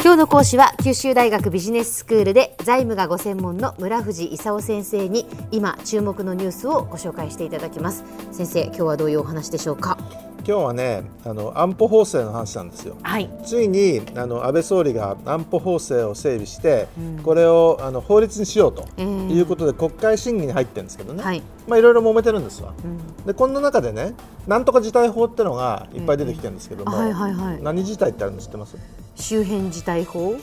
今日の講師は九州大学ビジネススクールで財務がご専門の村藤勲先生に今注目のニュースをご紹介していただきます。先生今日はどういうお話でしょうか？今日はねあの安保法制の話なんですよ、はい、ついにあの安倍総理が安保法制を整備して、うん、これをあの法律にしようということで国会審議に入ってるんですけどね、はい。まあ、いろいろ揉めてるんですわ、うん、でこんな中でねなんとか事態法っていうのがいっぱい出てきてるんですけども、はいはいはい、何事態ってあるの知ってます？周辺事態法？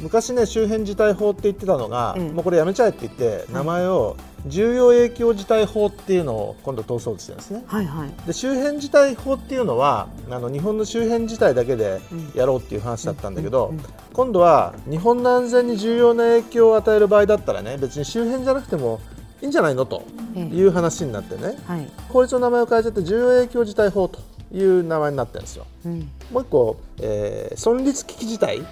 昔ね周辺事態法って言ってたのが、うん、もうこれやめちゃえって言って名前を重要影響事態法っていうのを今度通そうとしてるんですね、はいはい、で周辺事態法っていうのはあの日本の周辺事態だけでやろうっていう話だったんだけど、今度は日本の安全に重要な影響を与える場合だったらね別に周辺じゃなくてもいいんじゃないのという話になってね、はい、法律の名前を変えちゃって重要影響事態法という名前になってるんですよ。うん、もう一個、えー、存立危機事態って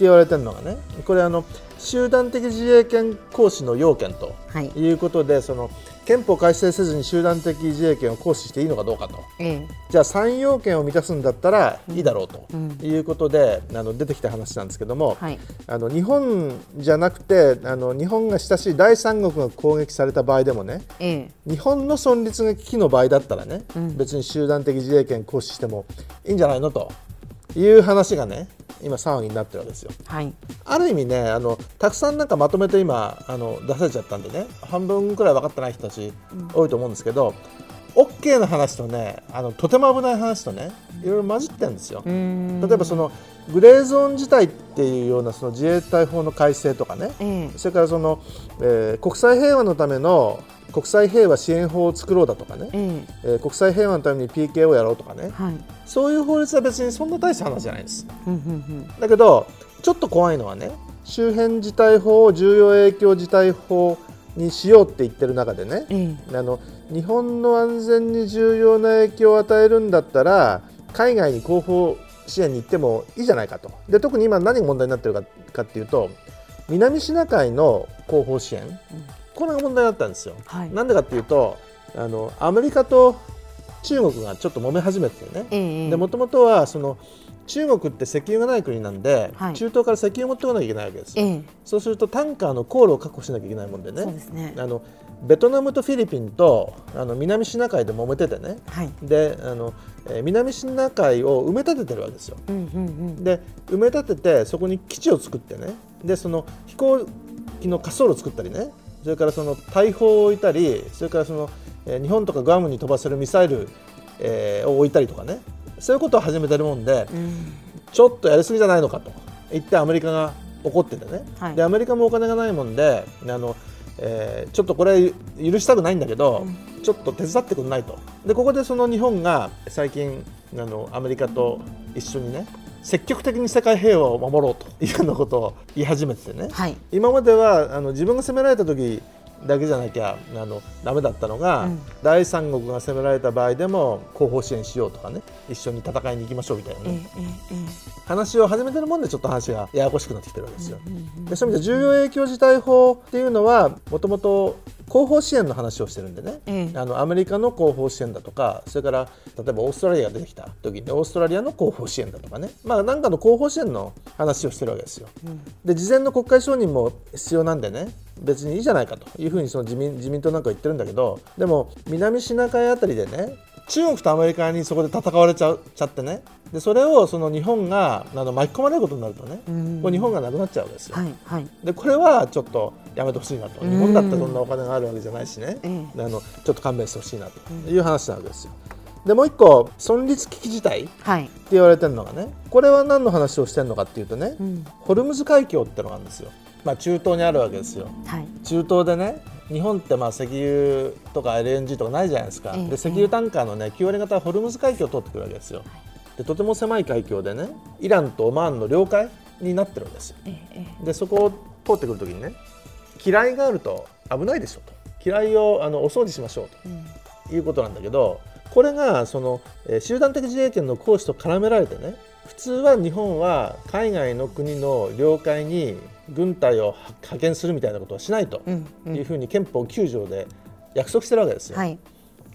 言われてるのがね、これあの集団的自衛権行使の要件とい。うことで、はい、その憲法改正せずに集団的自衛権を行使していいのかどうかと、ええ、じゃあ3要件を満たすんだったらいいだろうということで、うん、あの出てきた話なんですけども、はい、あの日本じゃなくてあの日本が親しい第三国が攻撃された場合でもね、え、日本の存立が危機の場合だったらね、うん、別に集団的自衛権行使してもいいんじゃないのという話がね今騒ぎになってるわけですよ。はい、ある意味ねあのたくさんなんかまとめて今あの出されちゃったんでね。半分くらい分かってない人たち多いと思うんですけど、うん、OK の話とねあのとても危ない話とねいろいろ混じってるんですよ。例えばそのグレーゾーン自体っていうようなその自衛隊法の改正とかね、それからその、えー、国際平和のための国際平和支援法を作ろうだとかね、ええ。ー、国際平和のために PK をやろうとかね、はい、そういう法律は別にそんな大した話じゃないです。だけどちょっと怖いのはね周辺事態法を重要影響事態法にしようって言ってる中でね、ええ、あの日本の安全に重要な影響を与えるんだったら海外に後方支援に行ってもいいじゃないかと。で特に今何が問題になってるかかっていうと南シナ海の後方支援、うんこれが問題だったんですよ。はい、なんでかっていうとあのアメリカと中国がちょっと揉め始めてね、えでもともとはその中国って石油がない国なんで、はい、中東から石油を持ってこなきゃいけないわけですよ、えそうするとタンカーの航路を確保しなきゃいけないもんでね、ね、あのベトナムとフィリピンとあの南シナ海で揉めててね、はい、であの、えー、南シナ海を埋め立ててるわけですよ、うんうんうん、で埋め立ててそこに基地を作ってね。でその飛行機の滑走路を作ったりねそれからその大砲を置いたりそれからその、えー、日本とかグアムに飛ばせるミサイル、えー、を置いたりとかね。そういうことを始めてるもんで、うん、ちょっとやりすぎじゃないのかと。言ってアメリカが怒っててね、はい、でアメリカもお金がないもんであの、えー、ちょっとこれ許したくないんだけど、うん、ちょっと手伝ってくれないと。でここでその日本が最近あのアメリカと一緒にね積極的に世界平和を守ろうというようなことを言い始めてね、はい、今まではあの自分が攻められた時だけじゃなきゃあのダメだったのが、うん、第三国が攻められた場合でも後方支援しようとかね。一緒に戦いに行きましょうみたいなね、話を始めてるもんでちょっと話がややこしくなってきてるわけですよ。でそういう意味で重要影響事態法っていうのはもともと後方支援の話をしてるんでね、ええ、あのアメリカの後方支援だとかそれから例えばオーストラリアが出てきた時にオーストラリアの後方支援だとかね。まあ何かの後方支援の話をしてるわけですよ。うん、で事前の国会承認も必要なんでね。別にいいじゃないかというふうにその自民自民党なんか言ってるんだけど。でも南シナ海あたりでね中国とアメリカにそこで戦われちゃちゃってね。でそれをその日本があの巻き込まれることになるとね、こう日本がなくなっちゃうわけですよ。はいはい、でこれはちょっとやめてほしいなと。日本だってそんなお金があるわけじゃないしね、あのちょっと勘弁してほしいなと。いう話なわけですよ。でもう一個存立危機事態って言われてるのがね、これは何の話をしてるのかっていうとね、うん、ホルムズ海峡ってのがあるんですよ。まあ、中東にあるわけですよ。はい、中東でね日本ってまあ石油とか LNG とかないじゃないですか、で石油タンカーの、ね、9割方はホルムズ海峡を通ってくるわけですよ。でとても狭い海峡でねイランとオマーンの領海になってるんですよ。でそこを通ってくるときにね機雷があると危ないでしょと。機雷をあのお掃除しましょうと、いうことなんだけどこれがその、えー、集団的自衛権の行使と絡められてね普通は日本は海外の国の領海に軍隊を派遣するみたいなことはしないというふうに憲法9条で約束してるわけですよ。はい、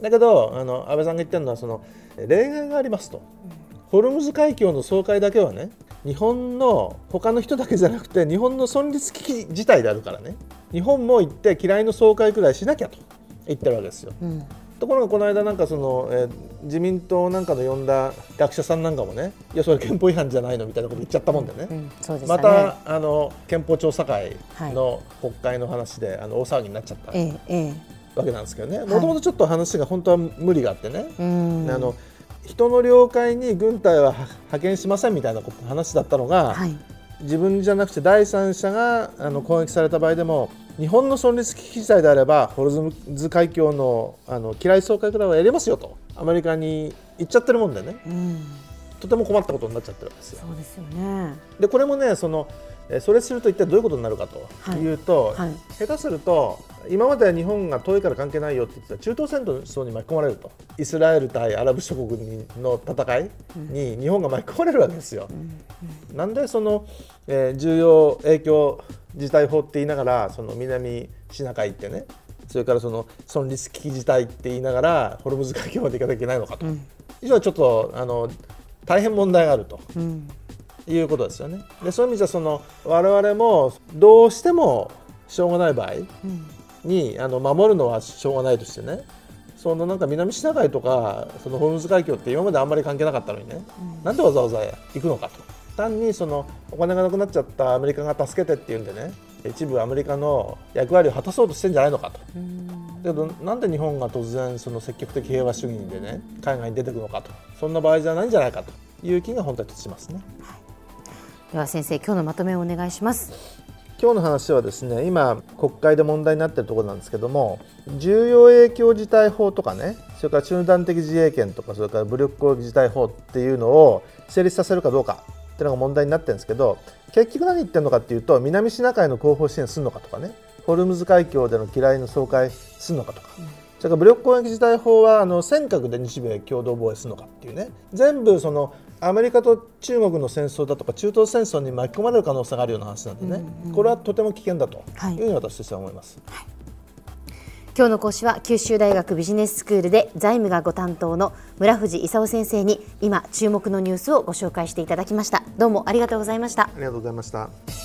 だけどあの安倍さんが言ってるのはその例外がありますと、ホルムズ海峡の総会だけはね日本の他の人だけじゃなくて日本の存立危機自体であるからね日本も行って嫌いの総会くらいしなきゃと言ってるわけですよ。うんところがこの間なんかその、えー、自民党なんかの呼んだ学者さんなんかもねいやそれ憲法違反じゃないのみたいなこと言っちゃったもんでね。うんでね、またあの憲法調査会の国会の話で、はい、あの大騒ぎになっちゃった、ええ、わけなんですけどね。もともとちょっと話が本当は無理があってね、はい、あの人の領海に軍隊は派遣しませんみたいな話だったのが、はい、自分じゃなくて第三者があの攻撃された場合でも日本の存立危機事態であればホルズ海峡のあの機雷総会くらいはやりますよと。アメリカに言っちゃってるもんでね、うん、とても困ったことになっちゃってるわけですよ。そうですよね。でこれもねそのそれすると一体どういうことになるかとい。うと、はい。はい、下手すると今までは日本が遠いから関係ないよって言ってた中東戦争に巻き込まれると。イスラエル対アラブ諸国の戦いに日本が巻き込まれるわけですよ。うん、なんでその、えー、重要影響事態法って言いながらその南シナ海ってねそれからその存立危機事態って言いながらホルムズ海峡まで行かなきゃいけないのかと、うん、以上ちょっとあの大変問題があると。うんいうことですよね。でそういう意味じゃその我々もどうしてもしょうがない場合に、うん、あの守るのはしょうがないとしてねそのなんか南シナ海とかそのホルムズ海峡って今まであんまり関係なかったのにね、うん、なんでわざわざ行くのかと。単にそのお金がなくなっちゃったアメリカが助けてっていうんでね一部アメリカの役割を果たそうとしてんじゃないのかと。だけどなんで日本が突然その積極的平和主義でね海外に出てくるのかと。そんな場合じゃないんじゃないかと。いう気が本当にしますね。では先生今日のまとめをお願いします。今日の話はですね今国会で問題になっているところなんですけども重要影響事態法とかねそれから中断的自衛権とかそれから武力攻撃事態法っていうのを成立させるかどうかっていうのが問題になってるんですけど結局何言ってるのかっていうと南シナ海の後方支援するのかとかねホルムズ海峡での機雷の掃海するのかとか、それから武力攻撃事態法はあの尖閣で日米共同防衛するのかっていうね全部そのアメリカと中国の戦争だとか中東戦争に巻き込まれる可能性があるような話なんでね、うんうん、これはとても危険だというふうに私としては思います。はい、今日の講師は九州大学ビジネススクールで財務がご担当の村藤勲先生に今注目のニュースをご紹介していただきました。どうもありがとうございました。ありがとうございました